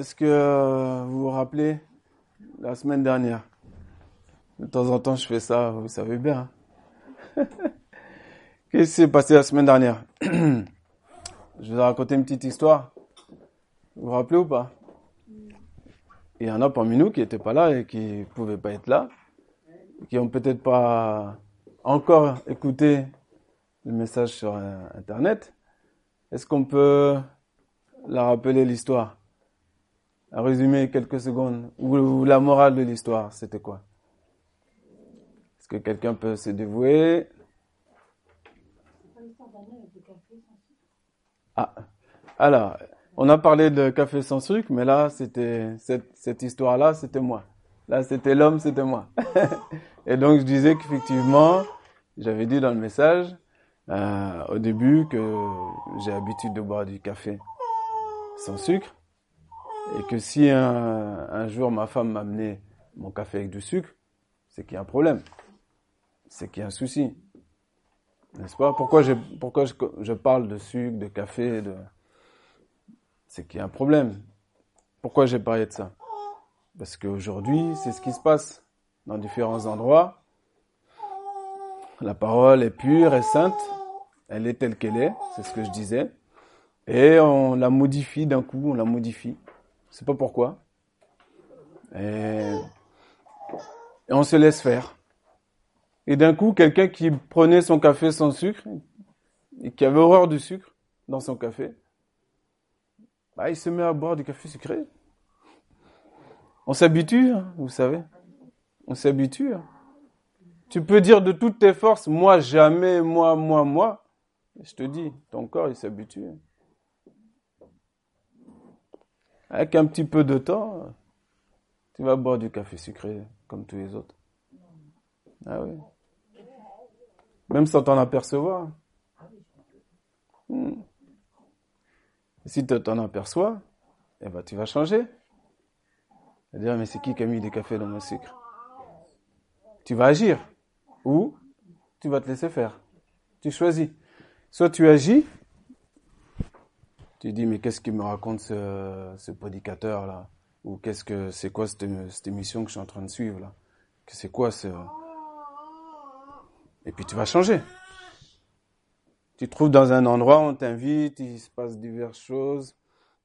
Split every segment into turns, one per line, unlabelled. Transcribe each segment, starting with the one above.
est-ce que vous vous rappelez la semaine dernière? De temps en temps, je fais ça, vous savez bien. Hein. Qu'est-ce qui s'est passé la semaine dernière? Je vous ai raconté une petite histoire. Vous vous rappelez ou pas? Il y en a parmi nous qui n'étaient pas là et qui ne pouvaient pas être là, qui n'ont peut-être pas encore écouté le message sur euh, Internet. Est-ce qu'on peut la rappeler l'histoire? Résumer quelques secondes. Ou, la morale de l'histoire, c'était quoi? Est-ce que quelqu'un peut se dévouer? Ah, alors, on a parlé de café sans sucre, mais là, c'était cette, cette histoire-là, c'était moi. Là, c'était l'homme, c'était moi. Et donc, je disais qu'effectivement, j'avais dit dans le message, euh, au début, que j'ai l'habitude de boire du café sans sucre. Et que si un, jour ma femme m'amenait mon café avec du sucre, c'est qu'il y a un problème. C'est qu'il y a un souci. N'est-ce pas? Pourquoi, je, parle de sucre, de café de... C'est qu'il y a un problème. Pourquoi j'ai parlé de ça? Parce qu'aujourd'hui, c'est ce qui se passe dans différents endroits. La parole est pure et sainte. Elle est telle qu'elle est, c'est ce que je disais. Et on la modifie d'un coup, on la modifie. Je sais pas pourquoi. Et, on se laisse faire. Et d'un coup, quelqu'un qui prenait son café sans sucre et qui avait horreur du sucre dans son café, bah, il se met à boire du café sucré. On s'habitue, hein, vous savez. On s'habitue. Hein. Tu peux dire de toutes tes forces, moi jamais, moi, moi, moi. Je te dis, ton corps, il s'habitue. Avec un petit peu de temps, tu vas boire du café sucré comme tous les autres. Ah oui. Même sans t'en apercevoir. Hmm. Si tu t'en aperçois, eh ben, tu vas changer. C'est-à-dire, mais c'est qui qui a mis du café dans mon sucre? Tu vas agir. Ou tu vas te laisser faire. Tu choisis. Soit tu agis, tu dis mais qu'est-ce qu'il me raconte ce, ce prédicateur là? Ou qu'est-ce que c'est quoi cette, cette, émission que je suis en train de suivre là? C'est quoi ce Et puis tu vas changer. Tu te trouves dans un endroit, on t'invite, il se passe diverses choses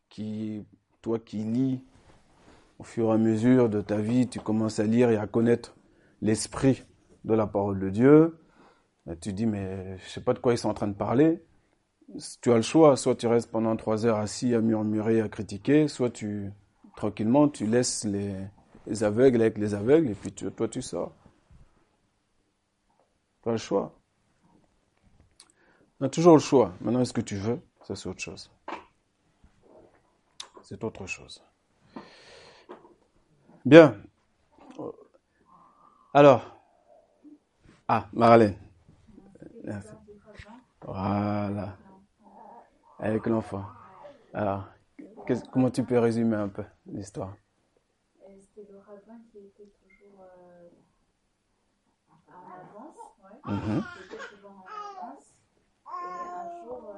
qui, toi qui lis, au fur et à mesure de ta vie, tu commences à lire et à connaître l'esprit de la parole de Dieu. tu dis, mais je sais pas de quoi ils sont en train de parler. Tu as le choix, soit tu restes pendant trois heures assis à murmurer, à critiquer, soit tu, tranquillement, tu laisses les, les aveugles avec les aveugles, et puis toi tu sors. Tu as le choix. On a toujours le choix. Maintenant, est-ce que tu veux? Ça, c'est autre chose. C'est autre chose. Bien. Alors, ah, Marlène. Voilà. Avec l'enfant. Alors, comment tu peux résumer un peu l'histoire?
C'était le rabbin qui était toujours euh, en avance. Ouais.
Mhm
était toujours en avance. Et un jour,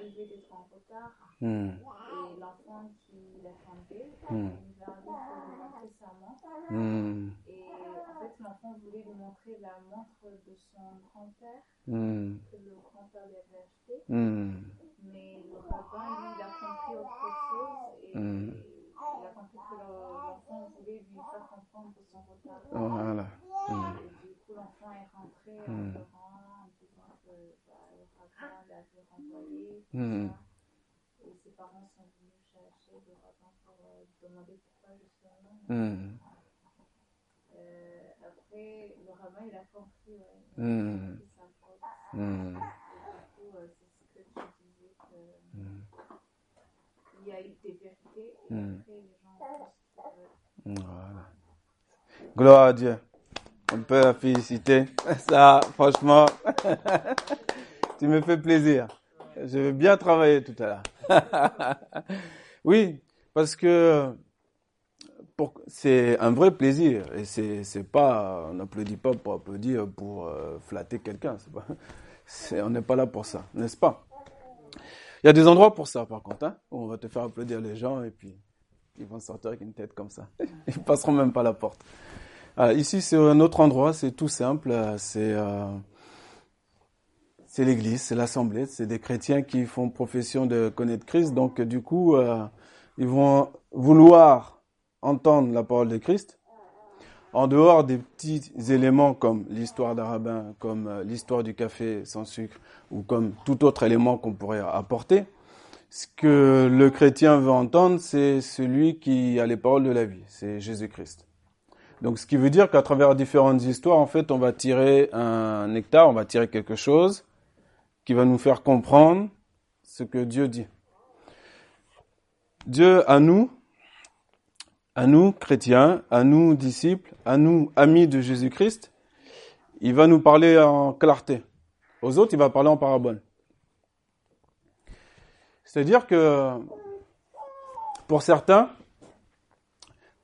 il est arrivé d'être en retard.
Hmm.
Et l'enfant qui il va lui pour montrer sa montre.
Hmm.
Et en fait, l'enfant voulait lui montrer la montre de son grand-père
Hmm.
que le grand-père lui avait acheté.
Hmm.
Mais le rabbin, lui, il a compris autre chose et il a compris que le- l'enfant voulait lui faire comprendre son retard.
Voilà.
Et du coup, l'enfant est rentré en
Hmm.
pleurant, en disant que bah, rabbin l'avait renvoyé. ça. Et ses parents sont venus chercher le rabbin pour euh, demander pourquoi justement.
Hmm.
Euh, après, le rabbin, il a compris, ouais, il a
Hmm.
compris sa faute.
Hmm.
Et du coup, euh, c'est ce que tu disais que il y a eu des vérités et après les gens ce qu'ils veulent.
Voilà. Gloire à Dieu. On peut la féliciter. Ça, franchement, tu me fais plaisir. Je vais bien travailler tout à l'heure. oui, parce que c'est un vrai plaisir et c'est pas on n'applaudit pas pour applaudir pour euh, flatter quelqu'un. C'est on n'est pas là pour ça, n'est-ce pas? Il y a des endroits pour ça, par contre, hein, où on va te faire applaudir les gens et puis ils vont sortir avec une tête comme ça. Ils passeront même pas la porte. Ah, ici, c'est un autre endroit, c'est tout simple. C'est euh, c'est l'église, c'est l'assemblée, c'est des chrétiens qui font profession de connaître Christ. Donc, du coup, euh, ils vont vouloir entendre la parole de Christ en dehors des petits éléments comme l'histoire d'un rabbin, comme euh, l'histoire du café sans sucre ou comme tout autre élément qu'on pourrait apporter. Ce que le chrétien veut entendre, c'est celui qui a les paroles de la vie, c'est Jésus-Christ. Donc, ce qui veut dire qu'à travers différentes histoires, en fait, on va tirer un nectar, on va tirer quelque chose qui va nous faire comprendre ce que Dieu dit. Dieu à nous, à nous chrétiens, à nous disciples, à nous amis de Jésus-Christ, il va nous parler en clarté. Aux autres, il va parler en parabole. C'est-à-dire que pour certains,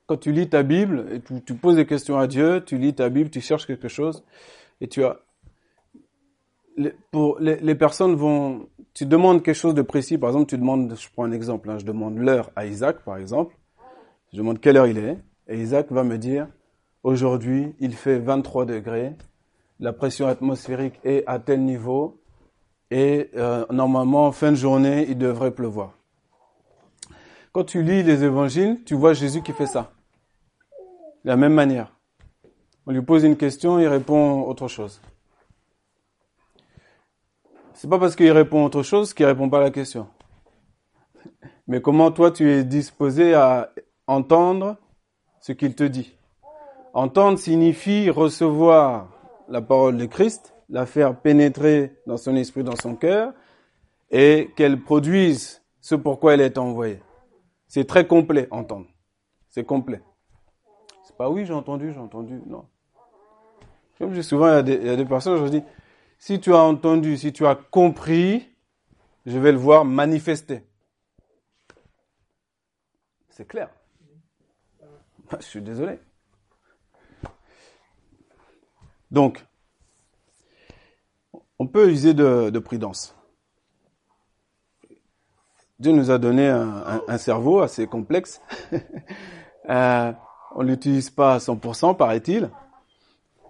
quand tu lis ta Bible et tu, tu, poses des questions à Dieu, tu lis ta Bible, tu cherches quelque chose et tu as les, personnes vont, tu demandes quelque chose de précis, par exemple, tu demandes, je prends un exemple, hein, je demande l'heure à Isaac, par exemple, je demande quelle heure il est, et Isaac va me dire, aujourd'hui, il fait 23 degrés, la pression atmosphérique est à tel niveau, et euh, normalement, fin de journée, il devrait pleuvoir. Quand tu lis les évangiles, tu vois Jésus qui fait ça. De la même manière. On lui pose une question, il répond autre chose. C'est pas parce qu'il répond autre chose qu'il répond pas à la question. Mais comment toi tu es disposé à entendre ce qu'il te dit? Entendre signifie recevoir la parole de Christ, la faire pénétrer dans son esprit, dans son cœur, et qu'elle produise ce pourquoi elle est envoyée. C'est très complet, entendre. C'est complet. C'est pas oui, j'ai entendu, j'ai entendu. Non. Comme souvent, il y a des personnes, je dis, si tu as entendu, si tu as compris, je vais le voir manifester. C'est clair. Je suis désolé. Donc, on peut user de, de prudence. Dieu nous a donné un cerveau assez complexe. euh, on l'utilise pas à 100%, paraît-il.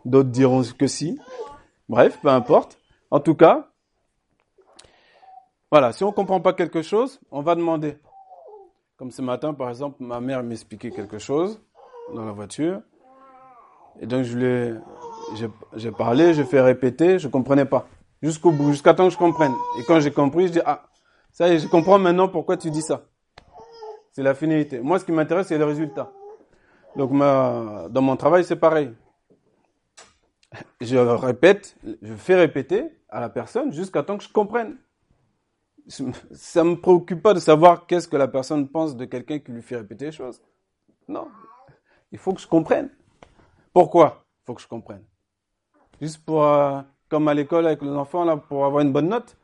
D'autres diront que si. Bref, peu importe. En tout cas, voilà, si on ne comprend pas quelque chose, on va demander. Comme ce matin, par exemple, ma mère m'expliquait quelque chose dans la voiture. Et donc, je j'ai parlé, je fais répéter, je comprenais pas. Jusqu'au bout, jusqu'à temps que je comprenne. Et quand j'ai compris, je dis, ah, ça y est, je comprends maintenant pourquoi tu dis ça. C'est la finalité. Moi, ce qui m'intéresse, c'est le résultat. Donc, dans mon travail, c'est pareil je répète, je fais répéter à la personne jusqu'à temps que je comprenne. Ça me préoccupe pas de savoir qu'est-ce que la personne pense de quelqu'un qui lui fait répéter les choses. Non. Il faut que je comprenne. Pourquoi? Il faut que je comprenne. Juste pour, euh, comme à l'école avec les enfants, là, pour avoir une bonne note?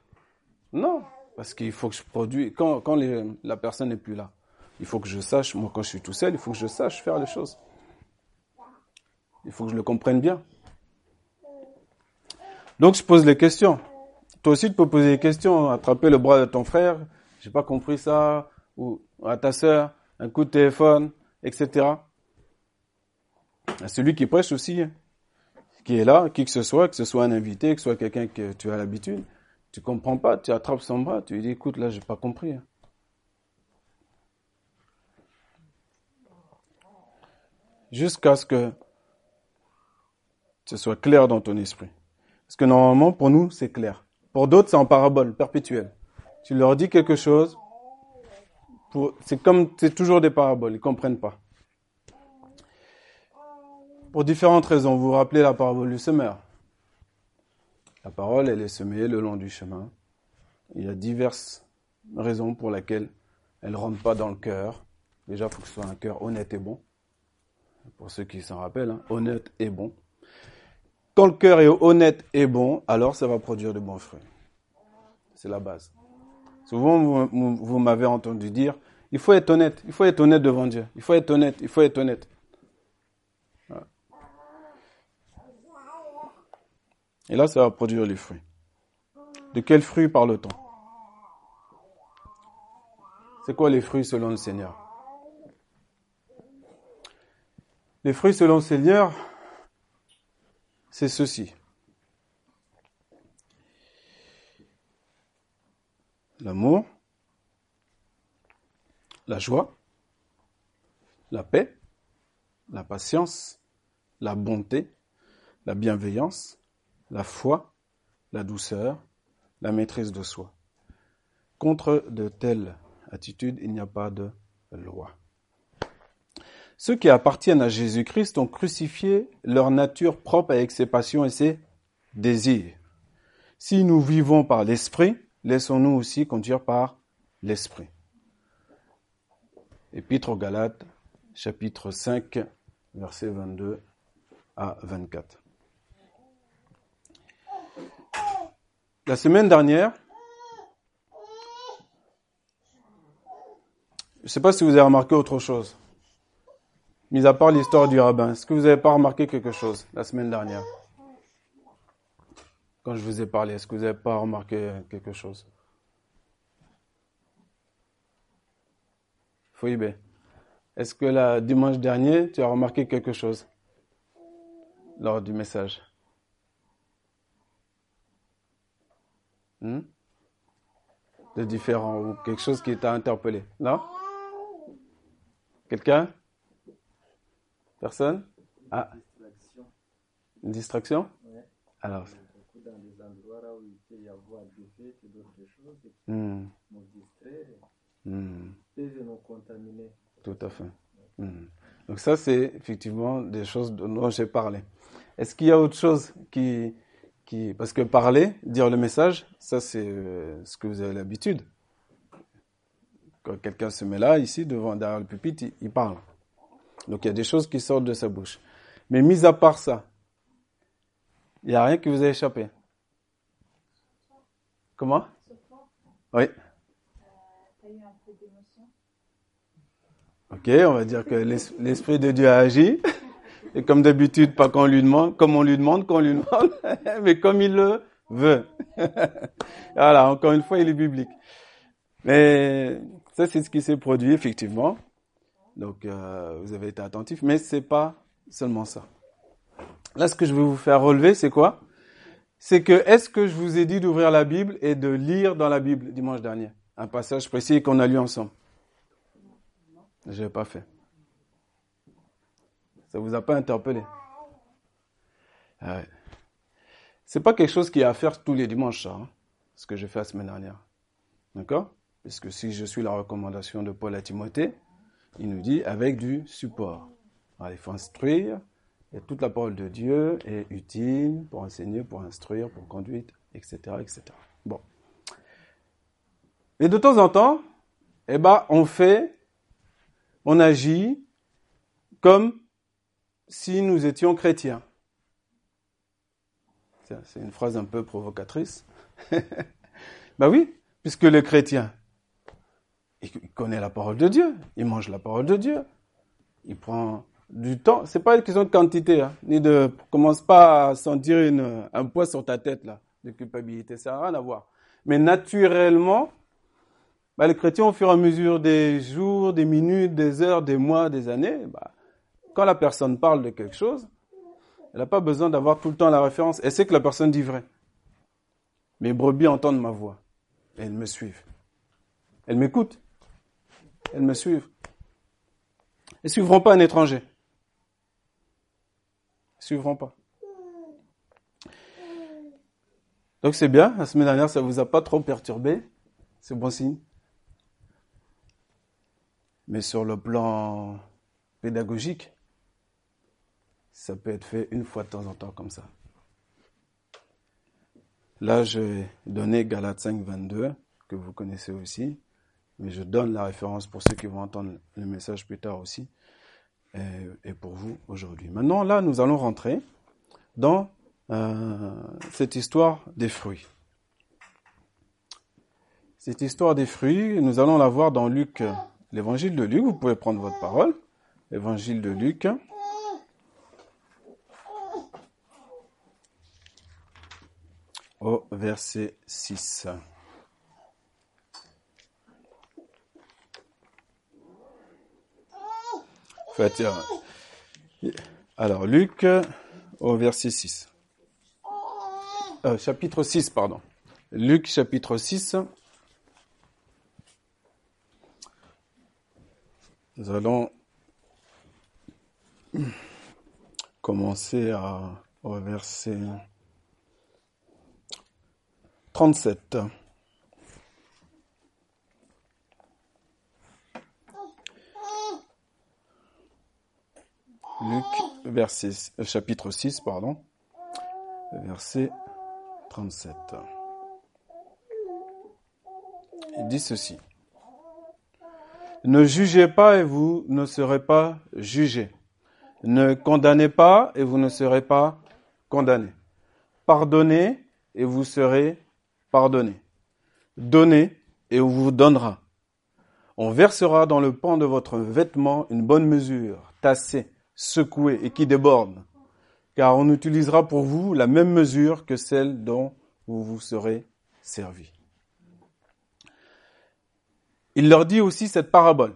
Non. Parce qu'il faut que je produise, quand, quand la personne n'est plus là, il faut que je sache, moi quand je suis tout seul, il faut que je sache faire les choses. Il faut que je le comprenne bien. Donc je pose les questions. Toi aussi tu peux poser des questions, attraper le bras de ton frère, j'ai pas compris ça, ou à ta sœur, un coup de téléphone, etc. À celui qui prêche aussi, hein, qui est là, qui que ce soit, que ce soit un invité, que ce soit quelqu'un que tu as l'habitude, tu comprends pas, tu attrapes son bras, tu lui dis écoute là j'ai pas compris. Hein. Jusqu'à ce que ce soit clair dans ton esprit. Parce que normalement, pour nous, c'est clair. Pour d'autres, c'est en parabole, perpétuelle. Tu leur dis quelque chose, c'est comme, c'est toujours des paraboles, ils comprennent pas. Pour différentes raisons, vous vous rappelez la parabole du semeur. La parole, elle est semée le long du chemin. Il y a diverses raisons pour lesquelles elle rentre pas dans le cœur. Déjà, il faut que ce soit un cœur honnête et bon. Pour ceux qui s'en rappellent, hein, honnête et bon. Quand le cœur est honnête et bon, alors ça va produire de bons fruits. C'est la base. Souvent, vous, m'avez entendu dire, il faut être honnête, il faut être honnête devant Dieu, il faut être honnête, il faut être honnête. Et là, ça va produire les fruits. De quels fruits parle-t-on? C'est quoi les fruits selon le Seigneur? Les fruits selon le Seigneur, c'est ceci. L'amour, la joie, la paix, la patience, la bonté, la bienveillance, la foi, la douceur, la maîtrise de soi. Contre de telles attitudes, il n'y a pas de loi. Ceux qui appartiennent à Jésus-Christ ont crucifié leur nature propre avec ses passions et ses désirs. Si nous vivons par l'Esprit, laissons-nous aussi conduire par l'Esprit. Épître aux Galates, chapitre 5, versets 22 à 24. La semaine dernière, je ne sais pas si vous avez remarqué autre chose. Mis à part l'histoire du rabbin, est-ce que vous n'avez pas remarqué quelque chose la semaine dernière? Quand je vous ai parlé, est-ce que vous n'avez pas remarqué quelque chose? Foïbé, est-ce que la dimanche dernier, tu as remarqué quelque chose lors du message? Hmm? De différent ou quelque chose qui t'a interpellé? Non? Quelqu'un? Personne? Ah. Une distraction?
Ouais.
Alors.
Dans des endroits là où il peut y avoir des fêtes et d'autres choses qui
hmm,
nous
hmm,
peuvent nous contaminer.
tout à fait. Hmm. Donc ça, c'est effectivement des choses dont j'ai parlé. Est-ce qu'il y a autre chose qui, qui... Parce que parler, dire le message, ça c'est euh, ce que vous avez l'habitude. Quand quelqu'un se met là, ici, devant, derrière le pupitre, il, il parle. Donc il y a des choses qui sortent de sa bouche. Mais mis à part ça, il n'y a rien qui vous a échappé. Comment? Oui. Ok, on va dire que l'es- l'Esprit de Dieu a agi. Et comme d'habitude, pas qu'on lui demande, comme on lui demande, qu'on lui demande, mais comme il le veut. voilà, encore une fois, il est biblique. Mais ça, c'est ce qui s'est produit, effectivement. Donc, euh, vous avez été attentifs, mais c'est pas seulement ça. Là, ce que je vais vous faire relever, c'est quoi? C'est que, est-ce que je vous ai dit d'ouvrir la Bible et de lire dans la Bible dimanche dernier? Un passage précis qu'on a lu ensemble. Je l'ai pas fait. Ça vous a pas interpellé? Ah ouais. C'est pas quelque chose qui est à faire tous les dimanches, hein, ce que j'ai fait la semaine dernière. D'accord? Puisque si je suis la recommandation de Paul à Timothée, il nous dit avec du support. Il faut instruire, et toute la parole de Dieu est utile pour enseigner, pour instruire, pour conduite, etc., etc. Bon. Et de temps en temps, eh ben, on fait, on agit comme si nous étions chrétiens. C'est une phrase un peu provocatrice. ben oui, puisque le chrétien, il connaît la parole de Dieu, il mange la parole de Dieu, il prend du temps. C'est pas une question de quantité, hein, ni de commence pas à sentir une, un poids sur ta tête là, de culpabilité, ça n'a rien à voir. Mais naturellement, bah, les chrétiens, au fur et à mesure des jours, des minutes, des heures, des mois, des années, bah, quand la personne parle de quelque chose, elle n'a pas besoin d'avoir tout le temps la référence. Elle sait que la personne dit vrai. Mes brebis entendent ma voix. Elles me suivent. Elles m'écoutent. Elles me suivent. Elles ne suivront pas un étranger. Elles suivront pas. Donc c'est bien. La semaine dernière, ça ne vous a pas trop perturbé. C'est bon signe. Mais sur le plan pédagogique, ça peut être fait une fois de temps en temps comme ça. Là, je vais donner Galates 5, 22, que vous connaissez aussi, mais je donne la référence pour ceux qui vont entendre le message plus tard aussi, et, et pour vous aujourd'hui. Maintenant, là, nous allons rentrer dans euh, cette histoire des fruits. Cette histoire des fruits, nous allons la voir dans Luc, l'évangile de Luc. Vous pouvez prendre votre parole. Évangile de Luc. Au verset 6. fait, euh, alors, Luc, au verset 6. Euh, chapitre 6, pardon. Luc, chapitre 6. Nous allons commencer à, au verset 37. Luc, euh, chapitre 6, pardon, verset 37. Il dit ceci. Ne jugez pas et vous ne serez pas jugés. Ne condamnez pas et vous ne serez pas condamnés. Pardonnez et vous serez pardonnés. Donnez et on vous donnera. On versera dans le pan de votre vêtement une bonne mesure, tassée, secouée et qui déborde, car on utilisera pour vous la même mesure que celle dont vous vous serez servi. Il leur dit aussi cette parabole.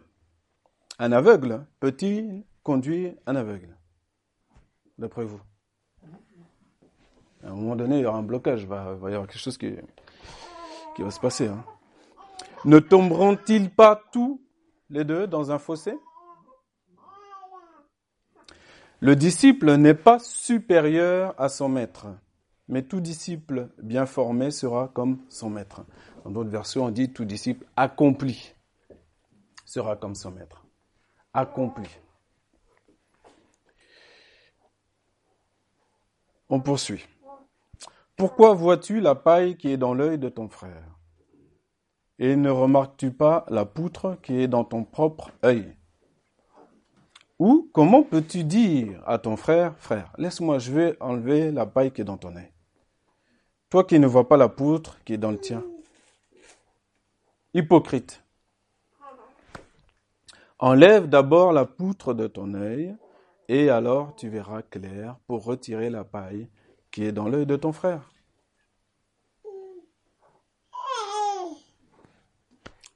Un aveugle peut-il conduire un aveugle D'après vous? À un moment donné, il y aura un blocage, il va, y avoir quelque chose qui, qui va se passer. Hein. Ne tomberont-ils pas tous les deux dans un fossé? Le disciple n'est pas supérieur à son maître, mais tout disciple bien formé sera comme son maître. Dans d'autres versions, on dit tout disciple accompli sera comme son maître. Accompli. On poursuit. Pourquoi vois-tu la paille qui est dans l'œil de ton frère? Et ne remarques-tu pas la poutre qui est dans ton propre œil? Ou comment peux-tu dire à ton frère, frère, laisse-moi, je vais enlever la paille qui est dans ton œil Toi qui ne vois pas la poutre qui est dans le tien. Hypocrite. Enlève d'abord la poutre de ton œil, et alors tu verras clair pour retirer la paille qui est dans l'œil de ton frère.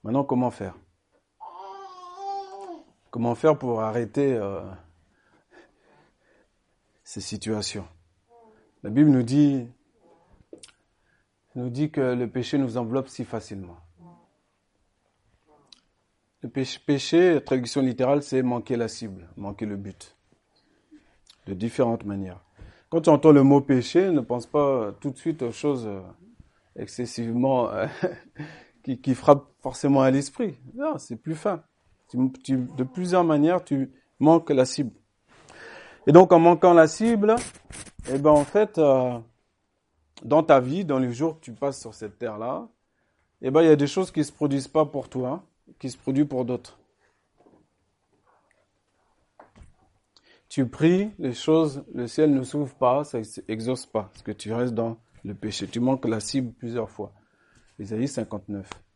Maintenant, comment faire? Comment faire pour arrêter euh, ces situations? La Bible nous dit, que le péché nous enveloppe si facilement. Le péché, traduction littérale, c'est manquer la cible, manquer le but. De différentes manières. Quand tu entends le mot péché, ne pense pas tout de suite aux choses euh, excessivement euh, qui frappent forcément à l'esprit. Non, c'est plus fin. De plusieurs manières, tu manques la cible. Et donc, en manquant la cible, eh ben, en fait, euh, dans ta vie, dans les jours que tu passes sur cette terre-là, eh ben, il y a des choses qui se produisent pas pour toi qui se produit pour d'autres. Tu pries, les choses, le ciel ne s'ouvre pas, ça exauce pas, parce que tu restes dans le péché. Tu manques la cible plusieurs fois. Isaïe 59.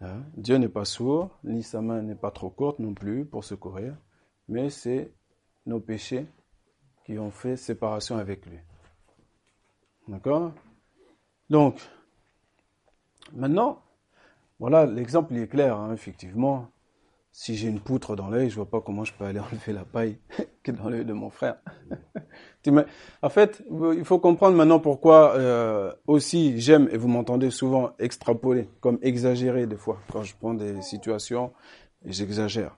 Hein? Dieu n'est pas sourd, ni sa main n'est pas trop courte non plus pour secourir, mais c'est nos péchés qui ont fait séparation avec lui. D'accord? Donc, maintenant, voilà, l'exemple est clair, hein, effectivement. Si j'ai une poutre dans l'œil, je vois pas comment je peux aller enlever la paille qui est dans l'œil de mon frère. en fait, il faut comprendre maintenant pourquoi euh, aussi j'aime, et vous m'entendez souvent extrapoler, comme exagérer des fois, quand je prends des situations et j'exagère.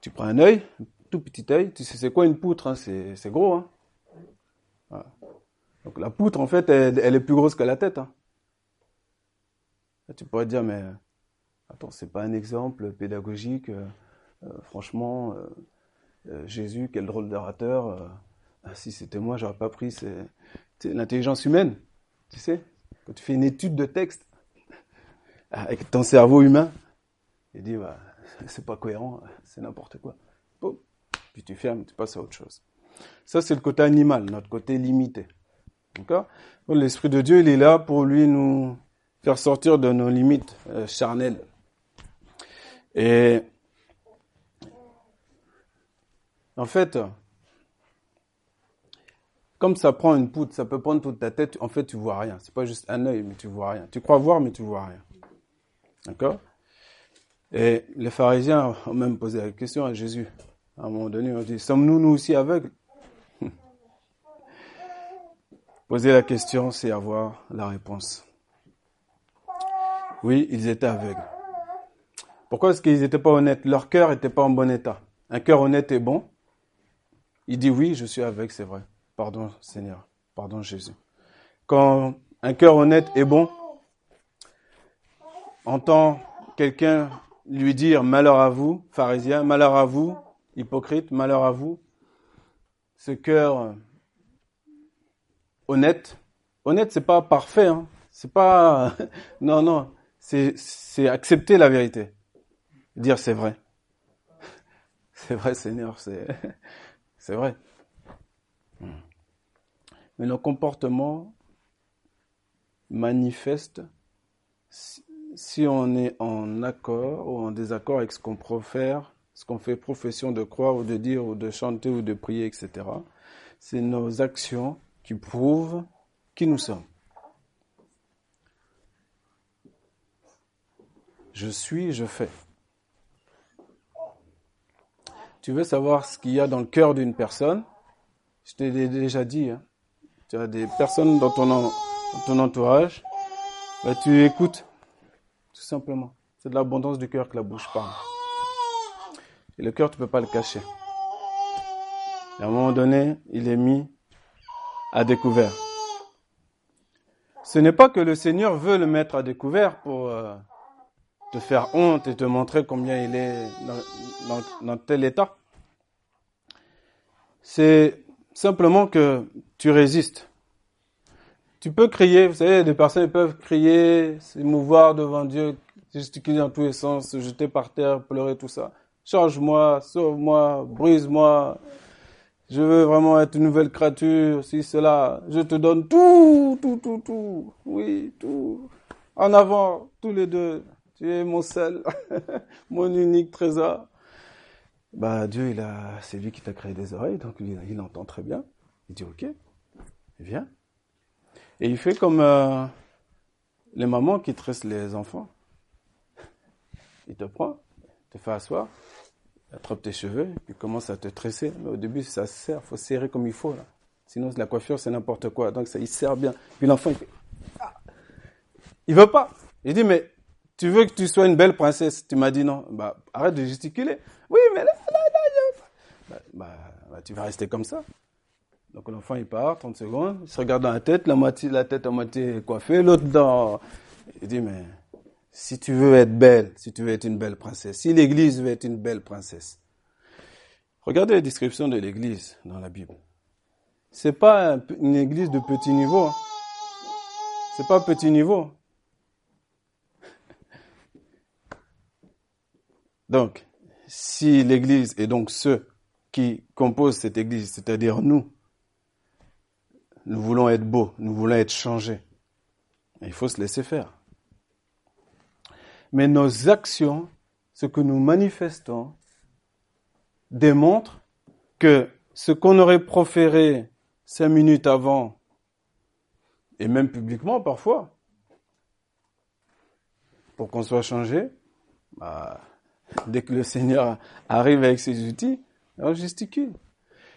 Tu prends un œil, un tout petit œil, tu sais c'est quoi une poutre, hein, c'est gros. Hein? Donc la poutre, en fait, elle, elle est plus grosse que la tête. Hein. Tu pourrais dire, mais attends, c'est pas un exemple pédagogique. Euh, euh, franchement, euh, Jésus, quel drôle d'orateur. Ah, si c'était moi, j'aurais pas pris. C'est l'intelligence humaine, tu sais. Quand tu fais une étude de texte avec ton cerveau humain, il dit, bah, c'est pas cohérent, c'est n'importe quoi. Puis tu fermes, tu passes à autre chose. Ça, c'est le côté animal, notre côté limité. D'accord? L'Esprit de Dieu, il est là pour lui nous faire sortir de nos limites charnelles. Et en fait, comme ça prend une poutre, ça peut prendre toute ta tête, en fait, tu vois rien. C'est pas juste un œil, mais tu vois rien. Tu crois voir, mais tu vois rien. D'accord? Et les pharisiens ont même posé la question à Jésus. À un moment donné, on dit, sommes-nous nous aussi aveugles? Poser la question, c'est avoir la réponse. Oui, ils étaient aveugles. Pourquoi est-ce qu'ils n'étaient pas honnêtes? Leur cœur n'était pas en bon état. Un cœur honnête et bon, il dit oui, je suis aveugle, c'est vrai. Pardon Seigneur, pardon Jésus. Quand un cœur honnête et bon entend quelqu'un lui dire malheur à vous, pharisien, malheur à vous, hypocrite, malheur à vous, ce cœur honnête, honnête c'est pas parfait, hein. c'est pas, non non, c'est accepter la vérité, dire c'est vrai, c'est vrai Seigneur, c'est vrai. Mais nos comportements manifestent si on est en accord ou en désaccord avec ce qu'on profère, ce qu'on fait profession de croire ou de dire ou de chanter ou de prier, etc. C'est nos actions qui prouvent qui nous sommes. Je suis, je fais. Tu veux savoir ce qu'il y a dans le cœur d'une personne Je t'ai déjà dit. Hein. Tu as des personnes dans ton, ton entourage. Bah, tu écoutes, tout simplement. C'est de l'abondance du cœur que la bouche parle. Et le cœur, tu peux pas le cacher. Et à un moment donné, il est mis à découvert. Ce n'est pas que le Seigneur veut le mettre à découvert pour euh, te faire honte et te montrer combien il est dans tel état. C'est simplement que tu résistes. Tu peux crier, vous savez, des personnes peuvent crier, s'émouvoir devant Dieu, gesticuler dans tous les sens, se jeter par terre, pleurer, tout ça. Change-moi, sauve-moi, brise-moi. Je veux vraiment être une nouvelle créature, si cela. Je te donne tout, tout, tout, tout. Oui, tout. En avant, tous les deux. Tu es mon seul, mon unique trésor. Bah, Dieu, il a, c'est lui qui t'a créé des oreilles, donc il, il entend très bien. Il dit, ok, viens. Et il fait comme euh, les mamans qui tressent les enfants. Il te prend, te fait asseoir, attrape tes cheveux, puis commence à te tresser. Mais au début, ça sert, faut serrer comme il faut. Là. Sinon, la coiffure, c'est n'importe quoi. Donc, ça, il sert bien. Puis l'enfant, il fait... Ah il veut pas. Il dit, mais tu veux que tu sois une belle princesse Tu m'as dit non. Bah, arrête de gesticuler. Oui, mais là, là, là, bah, bah, bah, tu vas rester comme ça. Donc l'enfant il part, 30 secondes, il se regarde dans la tête, la moitié, la tête à moitié coiffée, l'autre dans. Il dit mais si tu veux être belle, si tu veux être une belle princesse, si l'Église veut être une belle princesse, regardez la description de l'Église dans la Bible. C'est pas une Église de petit niveau. C'est pas petit niveau. Donc, si l'Église et donc ceux qui composent cette Église, c'est-à-dire nous, nous voulons être beaux, nous voulons être changés, il faut se laisser faire. Mais nos actions, ce que nous manifestons, démontrent que ce qu'on aurait proféré cinq minutes avant, et même publiquement parfois, pour qu'on soit changé, bah, dès que le Seigneur arrive avec ses outils, on gesticule.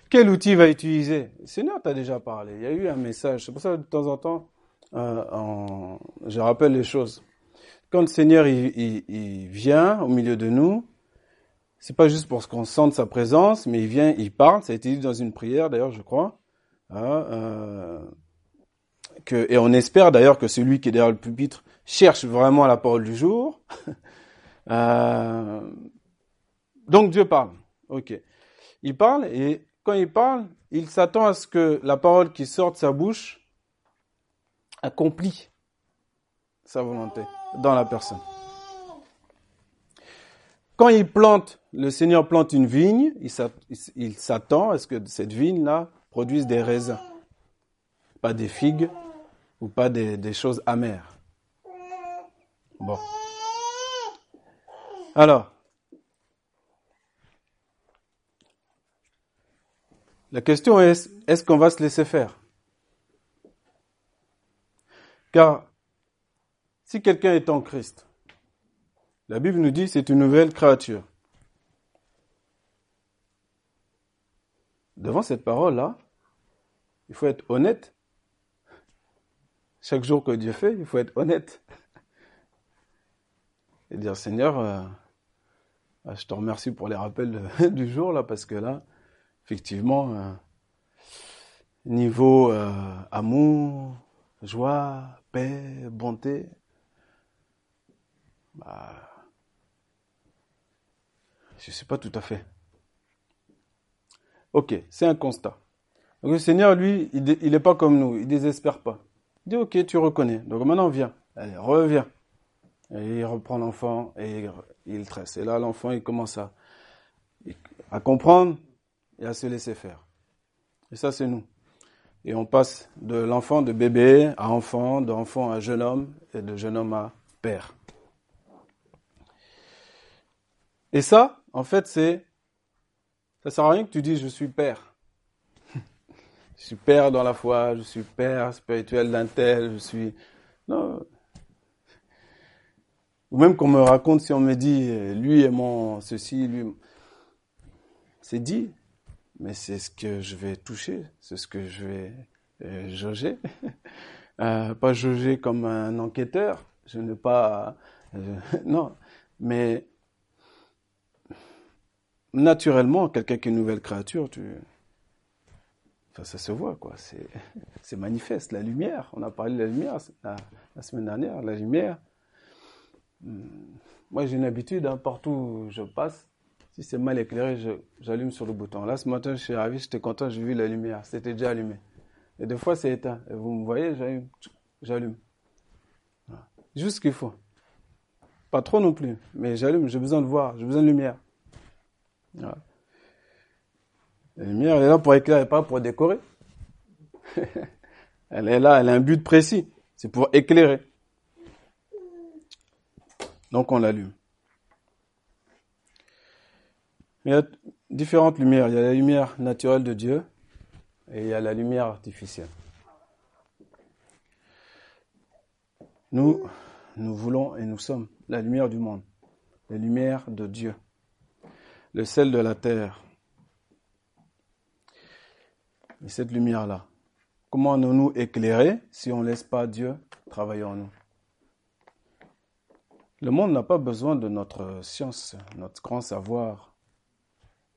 Quel outil va utiliser? Le Seigneur t'a déjà parlé. Il y a eu un message. C'est pour ça que de temps en temps, euh, je rappelle les choses. Quand le Seigneur il, vient au milieu de nous, c'est pas juste pour qu'on sente sa présence, mais il vient, il parle. Ça a été dit dans une prière, d'ailleurs, je crois. Hein, euh, et on espère d'ailleurs que celui qui est derrière le pupitre cherche vraiment la parole du jour. euh, donc Dieu parle. Ok. Il parle et quand il parle, il s'attend à ce que la parole qui sort de sa bouche accomplit sa volonté dans la personne. Quand il plante, le Seigneur plante une vigne, il s'attend à ce que cette vigne-là produise des raisins, pas des figues ou pas des, des choses amères. Bon. Alors, la question est, est-ce qu'on va se laisser faire? Car si quelqu'un est en Christ, La Bible nous dit c'est une nouvelle créature. Devant cette parole-là, il faut être honnête. Chaque jour que Dieu fait, il faut être honnête. Et dire Seigneur, euh, je te remercie pour les rappels du jour là, parce que là, effectivement, euh, niveau euh, amour, joie, paix, bonté, bah, je ne sais pas tout à fait. Ok, c'est un constat. Donc le Seigneur, lui, il n'est pas comme nous, il désespère pas. Il dit, ok, tu reconnais. Donc maintenant, viens. Allez, reviens. Et il reprend l'enfant et il tresse. Et là, l'enfant, il commence à, à comprendre et à se laisser faire. Et ça, c'est nous. Et on passe de l'enfant de bébé à enfant, d'enfant à jeune homme et de jeune homme à père. Et ça, en fait, c'est, ça sert à rien que tu dises je suis père. je suis père dans la foi, je suis père spirituel d'un tel, je suis, non. Ou même qu'on me raconte si on me dit lui est mon ceci, lui, c'est dit, mais c'est ce que je vais toucher, c'est ce que je vais euh, jauger. euh, pas jauger comme un enquêteur, je n'ai pas... Euh, non, mais naturellement, quelqu'un est une nouvelle créature, tu... Enfin, ça se voit, quoi. C'est manifeste. La lumière, on a parlé de la lumière la semaine dernière, la lumière. Moi, j'ai une habitude, hein, partout où je passe, si c'est mal éclairé, j'allume sur le bouton. Là, ce matin, je suis ravi, j'étais content, j'ai vu la lumière. C'était déjà allumé. Et des fois, c'est éteint. Et vous me voyez, j'allume. Juste ce qu'il faut. Pas trop non plus, mais j'allume, j'ai besoin de voir, j'ai besoin de lumière. La lumière, elle est là pour éclairer, pas pour décorer. elle est là, elle a un but précis. C'est pour éclairer. Donc on l'allume. Il y a différentes lumières. Il y a la lumière naturelle de Dieu et il y a la lumière artificielle. Nous, nous voulons et nous sommes la lumière du monde, la lumière de Dieu, le sel de la terre. Et cette lumière-là, comment nous éclairer si on ne laisse pas Dieu travailler en nous? Le monde n'a pas besoin de notre science, notre grand savoir,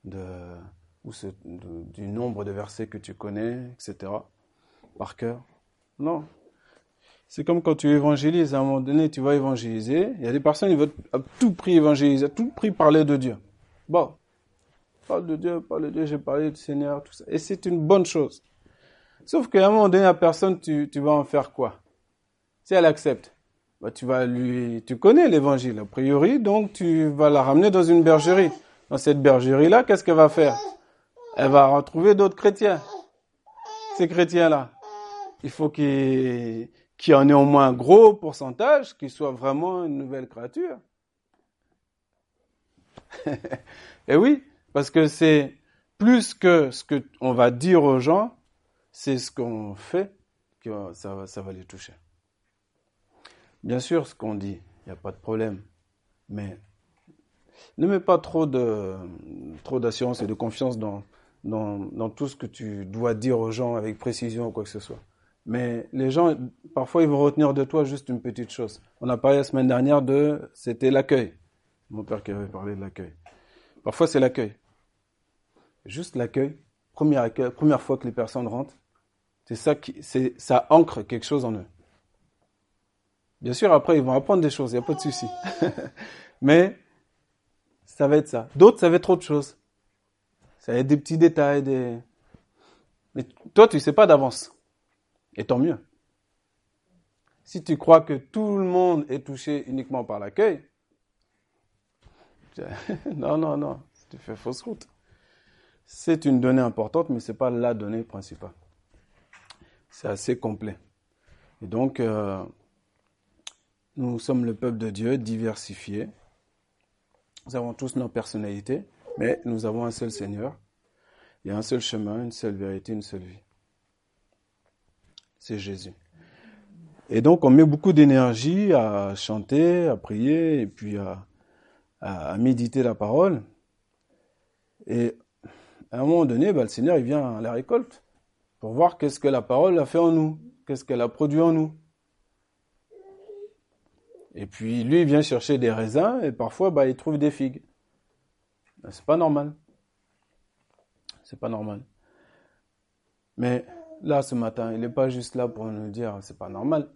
de, ou du nombre de versets que tu connais, etc., par cœur. Non. C'est comme quand tu évangélises, à un moment donné, tu vas évangéliser. Il y a des personnes qui veulent à tout prix évangéliser, à tout prix parler de Dieu. Bon, parle de Dieu, parle de Dieu, j'ai parlé du Seigneur, tout ça. Et c'est une bonne chose. Sauf qu'à un moment donné, la personne, tu vas en faire quoi? Si elle accepte, bah, tu vas lui, tu connais l'évangile a priori, donc tu vas la ramener dans une bergerie dans cette bergerie-là, qu'est-ce qu'elle va faire? Elle va retrouver d'autres chrétiens. Ces chrétiens-là, il faut qu'il y en ait au moins un gros pourcentage qui soit vraiment une nouvelle créature. Et oui, parce que c'est plus que ce qu'on va dire aux gens, c'est ce qu'on fait que ça va les toucher. Bien sûr, ce qu'on dit, il n'y a pas de problème. Mais ne mets pas trop de trop d'assurance et de confiance dans, dans, tout ce que tu dois dire aux gens avec précision ou quoi que ce soit. Mais les gens, parfois, ils vont retenir de toi juste une petite chose. On a parlé la semaine dernière de, c'était l'accueil. Mon père qui avait parlé de l'accueil. Parfois, c'est l'accueil. Juste l'accueil. Première accueil, première fois que les personnes rentrent. C'est ça qui, c'est, ça ancre quelque chose en eux. Bien sûr, après, ils vont apprendre des choses, il n'y a pas de souci. Mais, ça va être ça. D'autres, ça va être autre chose. Ça va être des petits détails, des... Mais toi, tu sais pas d'avance. Et tant mieux. Si tu crois que tout le monde est touché uniquement par l'accueil, non, non, non, tu fais fausse route. C'est une donnée importante, mais ce n'est pas la donnée principale. C'est assez complet. Et donc, euh, nous sommes le peuple de Dieu diversifié. Nous avons tous nos personnalités, mais nous avons un seul Seigneur. Il y a un seul chemin, une seule vérité, une seule vie. C'est Jésus. Et donc, on met beaucoup d'énergie à chanter, à prier, et puis à, méditer la parole. Et à un moment donné, bah, le Seigneur, il vient à la récolte pour voir qu'est-ce que la parole a fait en nous, qu'est-ce qu'elle a produit en nous. Et puis lui, il vient chercher des raisins et parfois, bah, il trouve des figues. Ben, c'est pas normal. C'est pas normal. Mais là, ce matin, il n'est pas juste là pour nous dire c'est pas normal.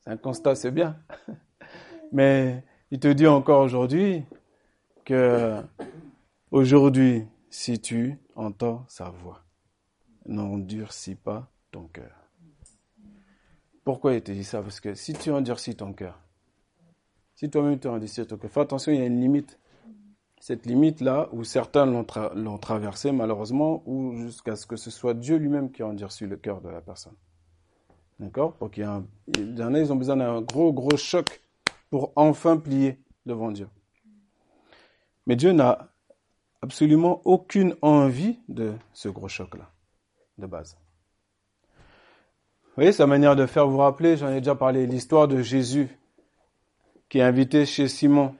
C'est un constat, c'est bien. Mais il te dit encore aujourd'hui que aujourd'hui, si tu entends sa voix, n'endurcis pas ton cœur. Pourquoi il te dit ça? Parce que si tu endurcis ton cœur, si toi-même tu endurcis ton cœur, attention, il y a une limite. Cette limite-là, où certains l'ont traversée malheureusement, ou jusqu'à ce que ce soit Dieu lui-même qui a endurci le cœur de la personne. D'accord? Pour qu'il y y en a, ils ont besoin d'un gros, gros choc pour enfin plier devant Dieu. Mais Dieu n'a absolument aucune envie de ce gros choc-là, de base. Voyez sa manière de faire, vous vous rappelez, j'en ai déjà parlé, l'histoire de Jésus qui est invité chez Simon,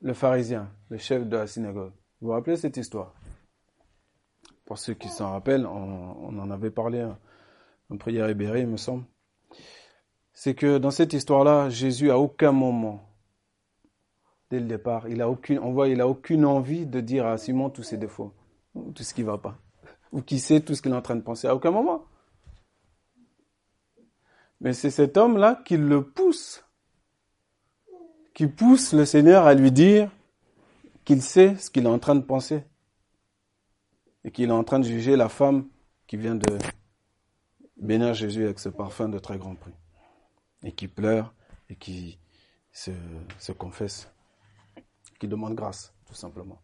le pharisien, le chef de la synagogue. Vous vous rappelez cette histoire? Pour ceux qui s'en rappellent, on, en avait parlé en prière libérée, il me semble. C'est que dans cette histoire-là, Jésus à aucun moment, dès le départ, il a aucune, on il aucune envie de dire à Simon tous ses défauts, tout ce qui va pas, ou qui sait tout ce qu'il est en train de penser. À aucun moment. Mais c'est cet homme-là qui le pousse, qui pousse le Seigneur à lui dire qu'il sait ce qu'il est en train de penser et qu'il est en train de juger la femme qui vient de bénir Jésus avec ce parfum de très grand prix et qui pleure et qui se, se confesse, qui demande grâce, tout simplement.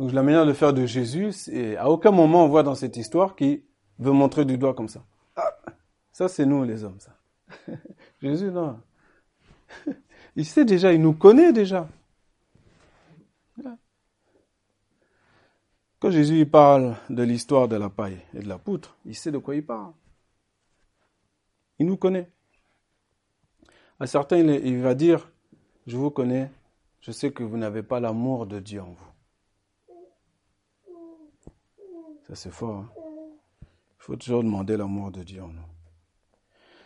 Donc la manière de faire de Jésus, c'est à aucun moment on voit dans cette histoire qu'il veut montrer du doigt comme ça. Ça, c'est nous les hommes, ça. Jésus, non. Il sait déjà, il nous connaît déjà. Quand Jésus parle de l'histoire de la paille et de la poutre, il sait de quoi il parle. Il nous connaît. À certains, il va dire, je vous connais, je sais que vous n'avez pas l'amour de Dieu en vous. Ça c'est fort. Hein. Il faut toujours demander l'amour de Dieu en nous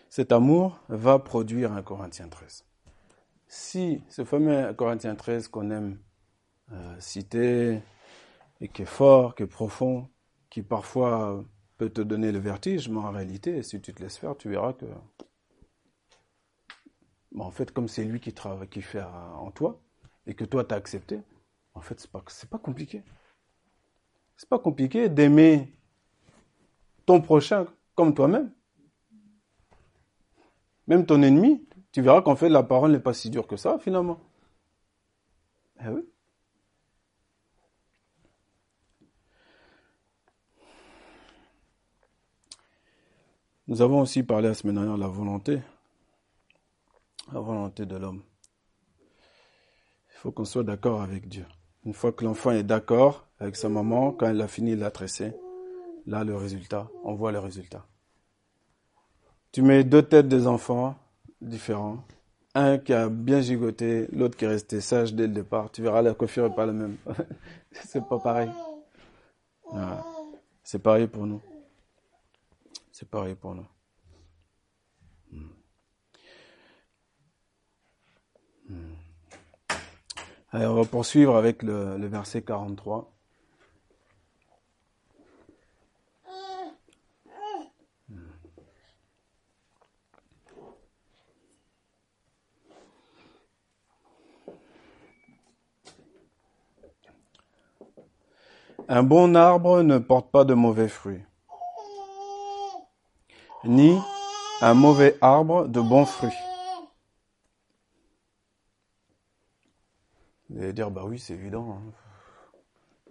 cet amour va produire un Corinthien 13. Si ce fameux Corinthien 13 qu'on aime euh, citer et qui est fort, qui est profond, qui parfois peut te donner le vertige, mais en réalité, si tu te laisses faire, tu verras que, en fait, comme c'est lui qui travaille, qui fait en toi, et que toi t'as accepté, en fait, c'est pas, c'est pas compliqué. C'est pas compliqué d'aimer ton prochain comme toi-même. Même ton ennemi, tu verras qu'en fait la parole n'est pas si dure que ça finalement. Eh oui. Nous avons aussi parlé la semaine dernière de la volonté, la volonté de l'homme. Il faut qu'on soit d'accord avec Dieu. Une fois que l'enfant est d'accord avec sa maman, quand elle a fini de la tresser, là le résultat, on voit le résultat. Tu mets deux têtes des enfants différents. Un qui a bien gigoté, l'autre qui est resté sage dès le départ. Tu verras, la coiffure n'est pas la même. c'est pas pareil. C'est pareil pour nous. C'est pareil pour nous. Hmm. Hmm. Allez, on va poursuivre avec le, le verset 43. Un bon arbre ne porte pas de mauvais fruits, ni un mauvais arbre de bons fruits. Vous allez dire, bah oui, c'est évident. Hein.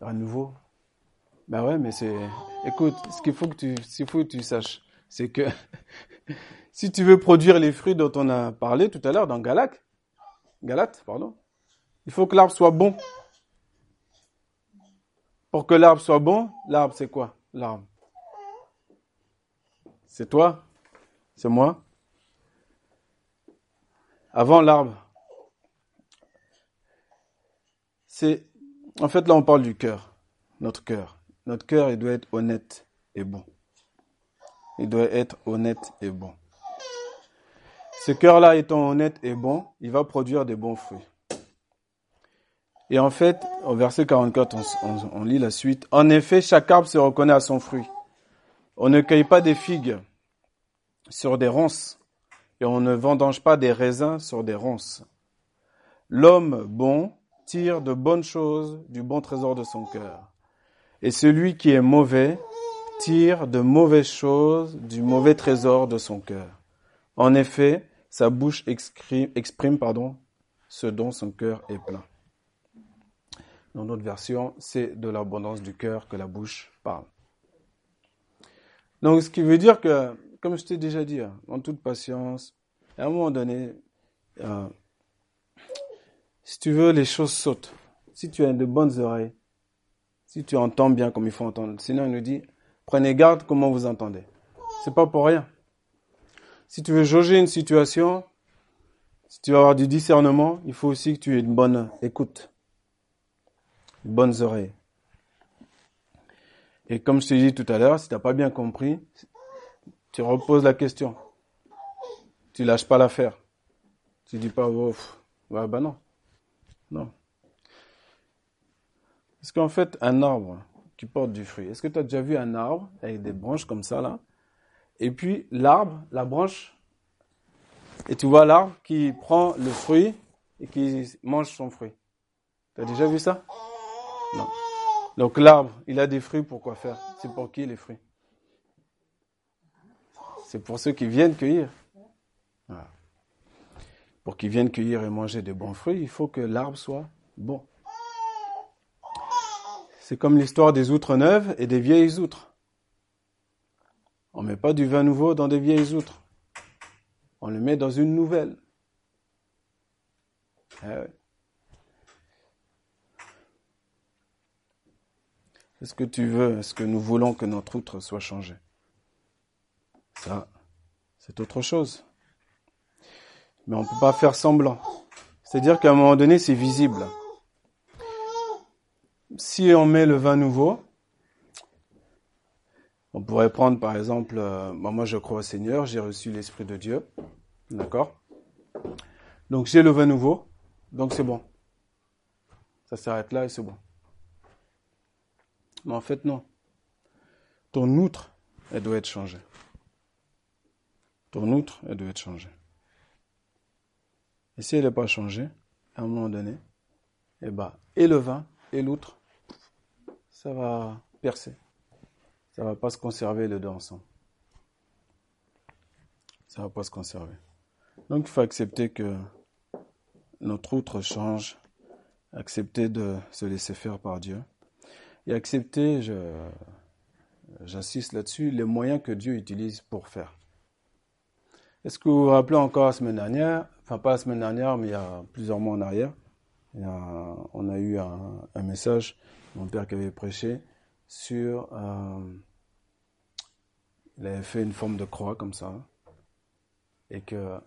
Rien de nouveau. Bah ouais, mais c'est... Écoute, ce qu'il faut que tu, qu'il faut que tu saches, c'est que si tu veux produire les fruits dont on a parlé tout à l'heure dans Galate, Galate, pardon, il faut que l'arbre soit bon. Pour que l'arbre soit bon, l'arbre c'est quoi? L'arbre. C'est toi? C'est moi? Avant l'arbre, c'est, en fait, là, on parle du cœur, notre cœur. Notre cœur, il doit être honnête et bon. Il doit être honnête et bon. Ce cœur-là étant honnête et bon, il va produire des bons fruits. Et en fait, au verset 44, on, on, lit la suite. En effet, chaque arbre se reconnaît à son fruit. On ne cueille pas des figues sur des ronces, et on ne vendange pas des raisins sur des ronces. L'homme bon tire de bonnes choses du bon trésor de son cœur. Et celui qui est mauvais tire de mauvaises choses du mauvais trésor de son cœur. En effet, sa bouche exprime, exprime pardon, ce dont son cœur est plein. Dans notre version, c'est de l'abondance du cœur que la bouche parle. Donc, ce qui veut dire que, comme je t'ai déjà dit, hein, en toute patience, à un moment donné, euh, si tu veux, les choses sautent. Si tu as de bonnes oreilles, si tu entends bien comme il faut entendre. Sinon, il nous dit, prenez garde comment vous entendez. C'est pas pour rien. Si tu veux jauger une situation, si tu veux avoir du discernement, il faut aussi que tu aies une bonne écoute bonnes oreilles. Et comme je t'ai dit tout à l'heure, si tu n'as pas bien compris, tu reposes la question. Tu lâches pas l'affaire. Tu dis pas, oh, bah, bah non. Non. Parce qu'en fait, un arbre qui porte du fruit, est-ce que tu as déjà vu un arbre avec des branches comme ça là? Et puis l'arbre, la branche, et tu vois l'arbre qui prend le fruit et qui mange son fruit. Tu as déjà vu ça? Donc l'arbre, il a des fruits pour quoi faire? C'est pour qui les fruits? C'est pour ceux qui viennent cueillir. Pour qu'ils viennent cueillir et manger de bons fruits, il faut que l'arbre soit bon. C'est comme l'histoire des outres neuves et des vieilles outres. On ne met pas du vin nouveau dans des vieilles outres. On le met dans une nouvelle. Eh Est-ce que tu veux, est-ce que nous voulons que notre outre soit changé Ça, c'est autre chose. Mais on ne peut pas faire semblant. C'est-à-dire qu'à un moment donné, c'est visible. Si on met le vin nouveau, on pourrait prendre par exemple, euh, moi je crois au Seigneur, j'ai reçu l'Esprit de Dieu, d'accord? Donc j'ai le vin nouveau, donc c'est bon. Ça s'arrête là et c'est bon. Mais en fait, non. Ton outre, elle doit être changée. Ton outre, elle doit être changée. Et si elle n'est pas changée, à un moment donné, eh ben, et le vin et l'outre, ça va percer. Ça va pas se conserver les deux ensemble. Ça va pas se conserver. Donc il faut accepter que notre outre change, accepter de se laisser faire par Dieu et accepter, j'insiste là-dessus, les moyens que Dieu utilise pour faire. Est-ce que vous vous rappelez encore la semaine dernière, enfin pas la semaine dernière, mais il y a plusieurs mois en arrière, on a eu un, message, mon père qui avait prêché, sur... Euh, il avait fait une forme de croix comme ça, et que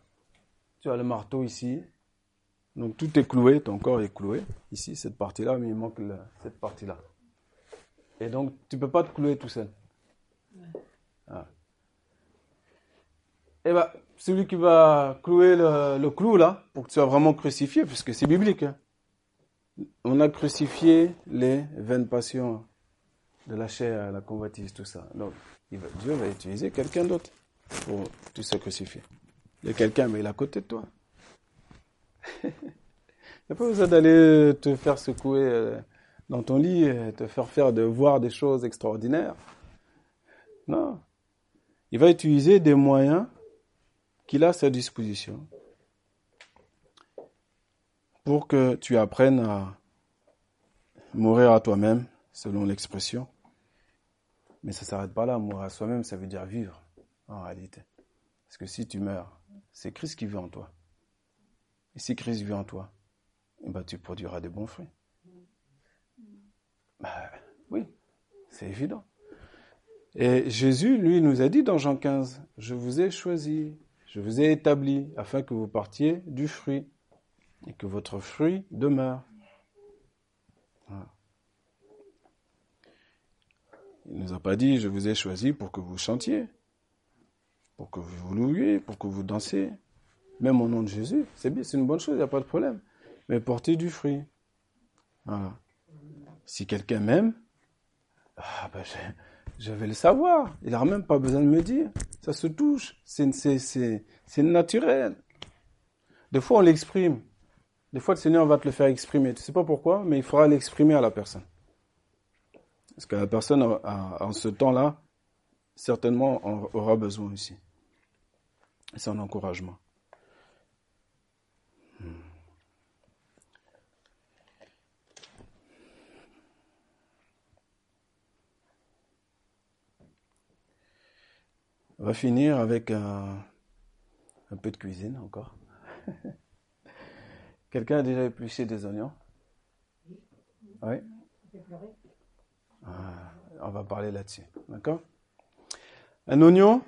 tu as le marteau ici, donc tout est cloué, ton corps est cloué, ici, cette partie-là, mais il manque cette partie-là. Et donc, tu ne peux pas te clouer tout seul. Ah. Et eh bien, celui qui va clouer le, clou là, pour que tu sois vraiment crucifié, puisque c'est biblique, hein. on a crucifié les vaines passions de la chair, la convoitise, tout ça. Donc, Dieu va utiliser quelqu'un d'autre pour que tu sois crucifié. Il y a quelqu'un, mais il est à côté de toi. il n'y a pas besoin d'aller te faire secouer. Euh, dans ton lit et te faire faire de voir des choses extraordinaires. Non. Il va utiliser des moyens qu'il a à sa disposition pour que tu apprennes à mourir à toi-même, selon l'expression. Mais ça ne s'arrête pas là. Mourir à soi-même, ça veut dire vivre, en réalité. Parce que si tu meurs, c'est Christ qui vit en toi. Et si Christ vit en toi, eh ben, tu produiras des bons fruits. Ben, oui, c'est évident. Et Jésus, lui, nous a dit dans Jean 15, je vous ai choisi, je vous ai établi, afin que vous partiez du fruit, et que votre fruit demeure. Voilà. Il ne nous a pas dit, je vous ai choisi pour que vous chantiez, pour que vous louiez, pour que vous dansiez. Même au nom de Jésus, c'est bien, c'est une bonne chose, il n'y a pas de problème. Mais portez du fruit. Voilà. Si quelqu'un m'aime, ah ben je, vais le savoir. Il n'a même pas besoin de me dire. Ça se touche. C'est, naturel. Des fois, on l'exprime. Des fois, le Seigneur va te le faire exprimer. Tu sais pas pourquoi, mais il faudra l'exprimer à la personne. Parce que la personne, en ce temps-là, certainement aura besoin aussi. C'est un encouragement. On va finir avec un, un peu de cuisine encore. Quelqu'un a déjà épluché des oignons? Oui ah, On va parler là-dessus. D'accord? Un oignon,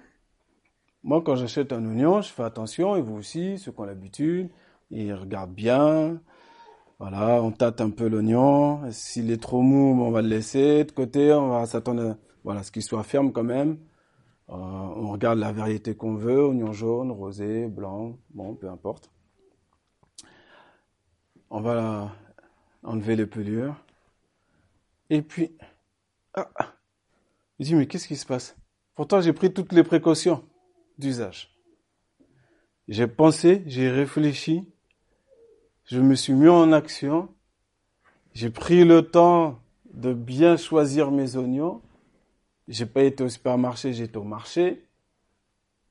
moi quand j'achète un oignon, je fais attention, et vous aussi, ceux qui ont l'habitude, ils regardent bien. Voilà, on tâte un peu l'oignon. S'il est trop mou, on va le laisser de côté. On va s'attendre, voilà, ce qu'il soit ferme quand même. Euh, on regarde la variété qu'on veut, oignon jaune, rosé, blanc, bon, peu importe. On va enlever les pelures. Et puis, ah, je dis, mais qu'est-ce qui se passe? Pourtant, j'ai pris toutes les précautions d'usage. J'ai pensé, j'ai réfléchi, je me suis mis en action, j'ai pris le temps de bien choisir mes oignons, j'ai pas été au supermarché, été au marché.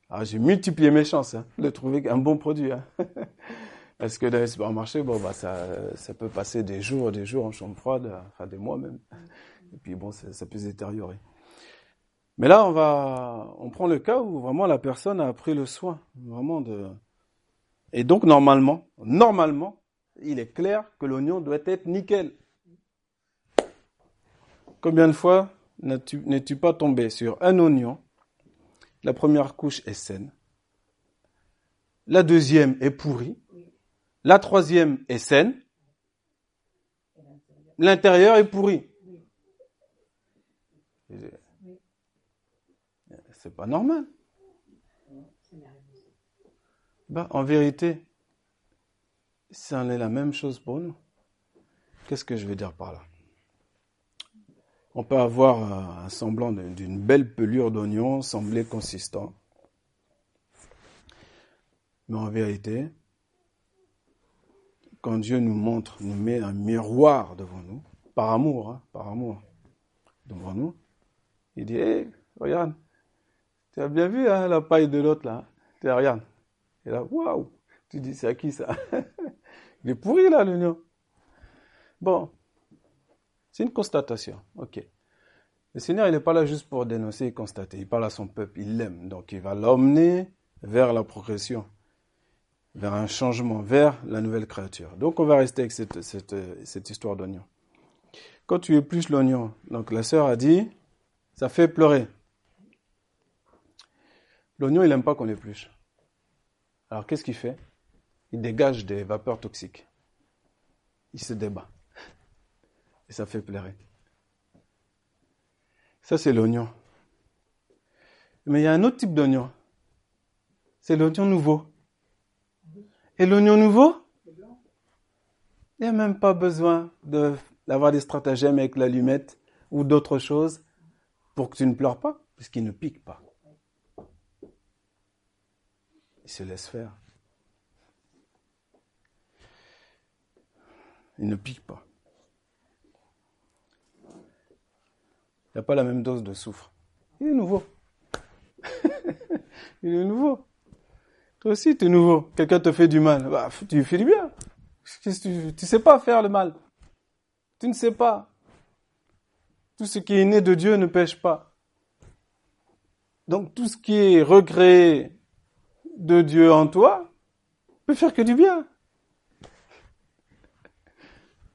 Ah, j'ai multiplié mes chances hein, de trouver un bon produit. Hein. Parce que dans le supermarché, bon, bah, ça, ça peut passer des jours, des jours en chambre froide, enfin des mois même. Et puis bon, ça, ça peut se détériorer. Mais là, on va, on prend le cas où vraiment la personne a pris le soin, vraiment de. Et donc normalement, normalement, il est clair que l'oignon doit être nickel. Combien de fois n'es-tu pas tombé sur un oignon La première couche est saine. La deuxième est pourrie. La troisième est saine. L'intérieur est pourri. C'est pas normal. Bah, en vérité, ça en est la même chose pour nous. Qu'est-ce que je veux dire par là? On peut avoir un semblant d'une belle pelure d'oignon, sembler consistant. Mais en vérité, quand Dieu nous montre, nous met un miroir devant nous, par amour, hein, par amour, devant nous, il dit, hé, regarde, tu as bien vu hein, la paille de l'autre là, tu regarde. Et là, waouh, tu dis, c'est à qui ça? Il est pourri là, l'oignon. Bon, c'est une constatation. Ok. Le Seigneur, il n'est pas là juste pour dénoncer et constater. Il parle à son peuple. Il l'aime. Donc, il va l'emmener vers la progression, vers un changement, vers la nouvelle créature. Donc, on va rester avec cette, histoire d'oignon. Quand tu épluches l'oignon, donc la sœur a dit, ça fait pleurer. L'oignon, il n'aime pas qu'on épluche. Alors, qu'est-ce qu'il fait? Il dégage des vapeurs toxiques. Il se débat. Et ça fait pleurer. Ça, c'est l'oignon. Mais il y a un autre type d'oignon. C'est l'oignon nouveau. Et l'oignon nouveau, il n'y a même pas besoin d'avoir des stratagèmes avec l'allumette ou d'autres choses pour que tu ne pleures pas, puisqu'il ne pique pas. Il se laisse faire. Il ne pique pas. Il n'y a pas la même dose de soufre. Il est nouveau. il est nouveau. Toi aussi, tu es nouveau. Quelqu'un te fait du mal. Bah, tu fais du bien. Tu ne sais pas faire le mal. Tu ne sais pas. Tout ce qui est né de Dieu ne pêche pas. Donc tout ce qui est recréé de Dieu en toi peut faire que du bien.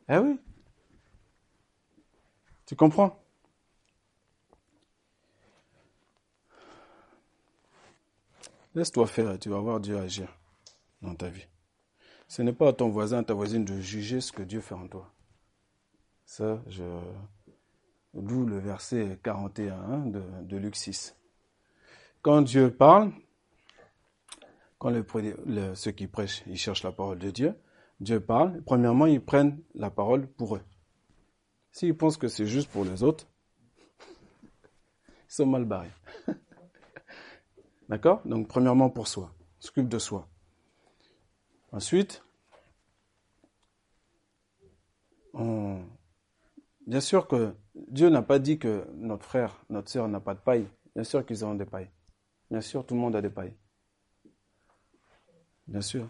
Eh oui. Tu comprends? Laisse-toi faire tu vas voir Dieu agir dans ta vie. Ce n'est pas à ton voisin, à ta voisine de juger ce que Dieu fait en toi. Ça, je, D'où le verset 41 de, de Luc 6. Quand Dieu parle, quand ceux qui prêchent, ils cherchent la parole de Dieu, Dieu parle, premièrement, ils prennent la parole pour eux. S'ils pensent que c'est juste pour les autres, ils sont mal barrés. D'accord? Donc, premièrement, pour soi. S'occupe de soi. Ensuite, on... bien sûr que Dieu n'a pas dit que notre frère, notre sœur n'a pas de paille. Bien sûr qu'ils ont des pailles. Bien sûr, tout le monde a des pailles. Bien sûr.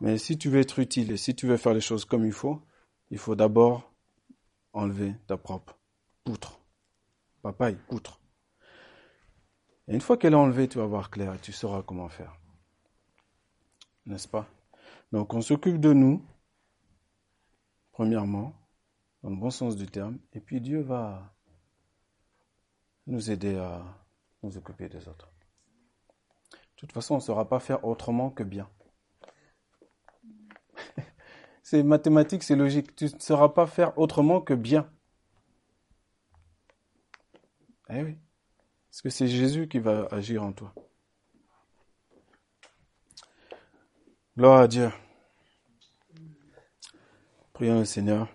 Mais si tu veux être utile et si tu veux faire les choses comme il faut, il faut d'abord enlever ta propre poutre. Pas paille, poutre. Et une fois qu'elle est enlevée, tu vas voir clair et tu sauras comment faire. N'est-ce pas? Donc on s'occupe de nous, premièrement, dans le bon sens du terme, et puis Dieu va nous aider à nous occuper des autres. De toute façon, on ne saura pas faire autrement que bien. c'est mathématique, c'est logique. Tu ne sauras pas faire autrement que bien. Eh oui. Parce que c'est Jésus qui va agir en toi. Gloire à Dieu. Prions le Seigneur.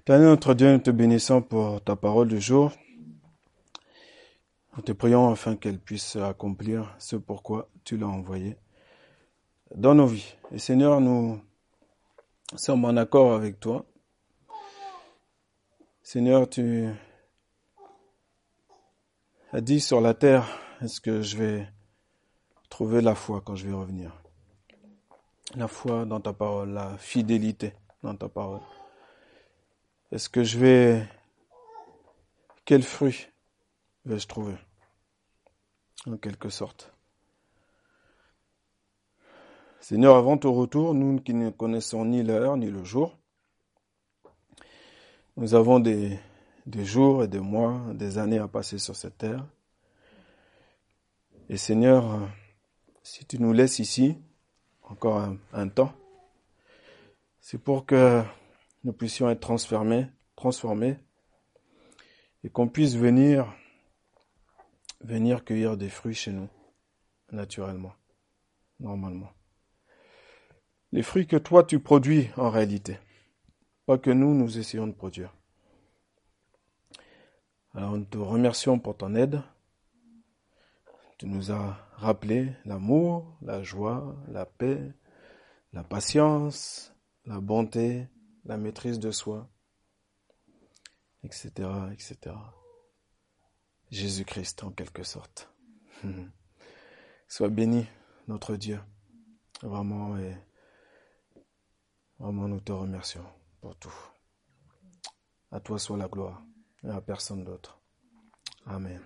Éternel notre Dieu, nous te bénissons pour ta parole du jour. Nous te prions afin qu'elle puisse accomplir ce pourquoi tu l'as envoyée dans nos vies. Et Seigneur, nous sommes en accord avec toi. Seigneur, tu as dit sur la terre, est-ce que je vais trouver la foi quand je vais revenir? La foi dans ta parole, la fidélité dans ta parole. Est-ce que je vais... Quel fruit vais-je trouver en quelque sorte? Seigneur, avant ton retour, nous qui ne connaissons ni l'heure ni le jour, nous avons des, des jours et des mois, des années à passer sur cette terre. Et Seigneur, si tu nous laisses ici, encore un, temps, c'est pour que nous puissions être transformés, transformés et qu'on puisse venir venir cueillir des fruits chez nous, naturellement, normalement. Les fruits que toi tu produis en réalité, pas que nous, nous essayons de produire. Alors nous te remercions pour ton aide. Tu nous as rappelé l'amour, la joie, la paix, la patience, la bonté, la maîtrise de soi, etc., etc. Jésus-Christ en quelque sorte. Sois béni, notre Dieu. Vraiment, et vraiment, nous te remercions pour tout. À toi soit la gloire et à personne d'autre. Amen.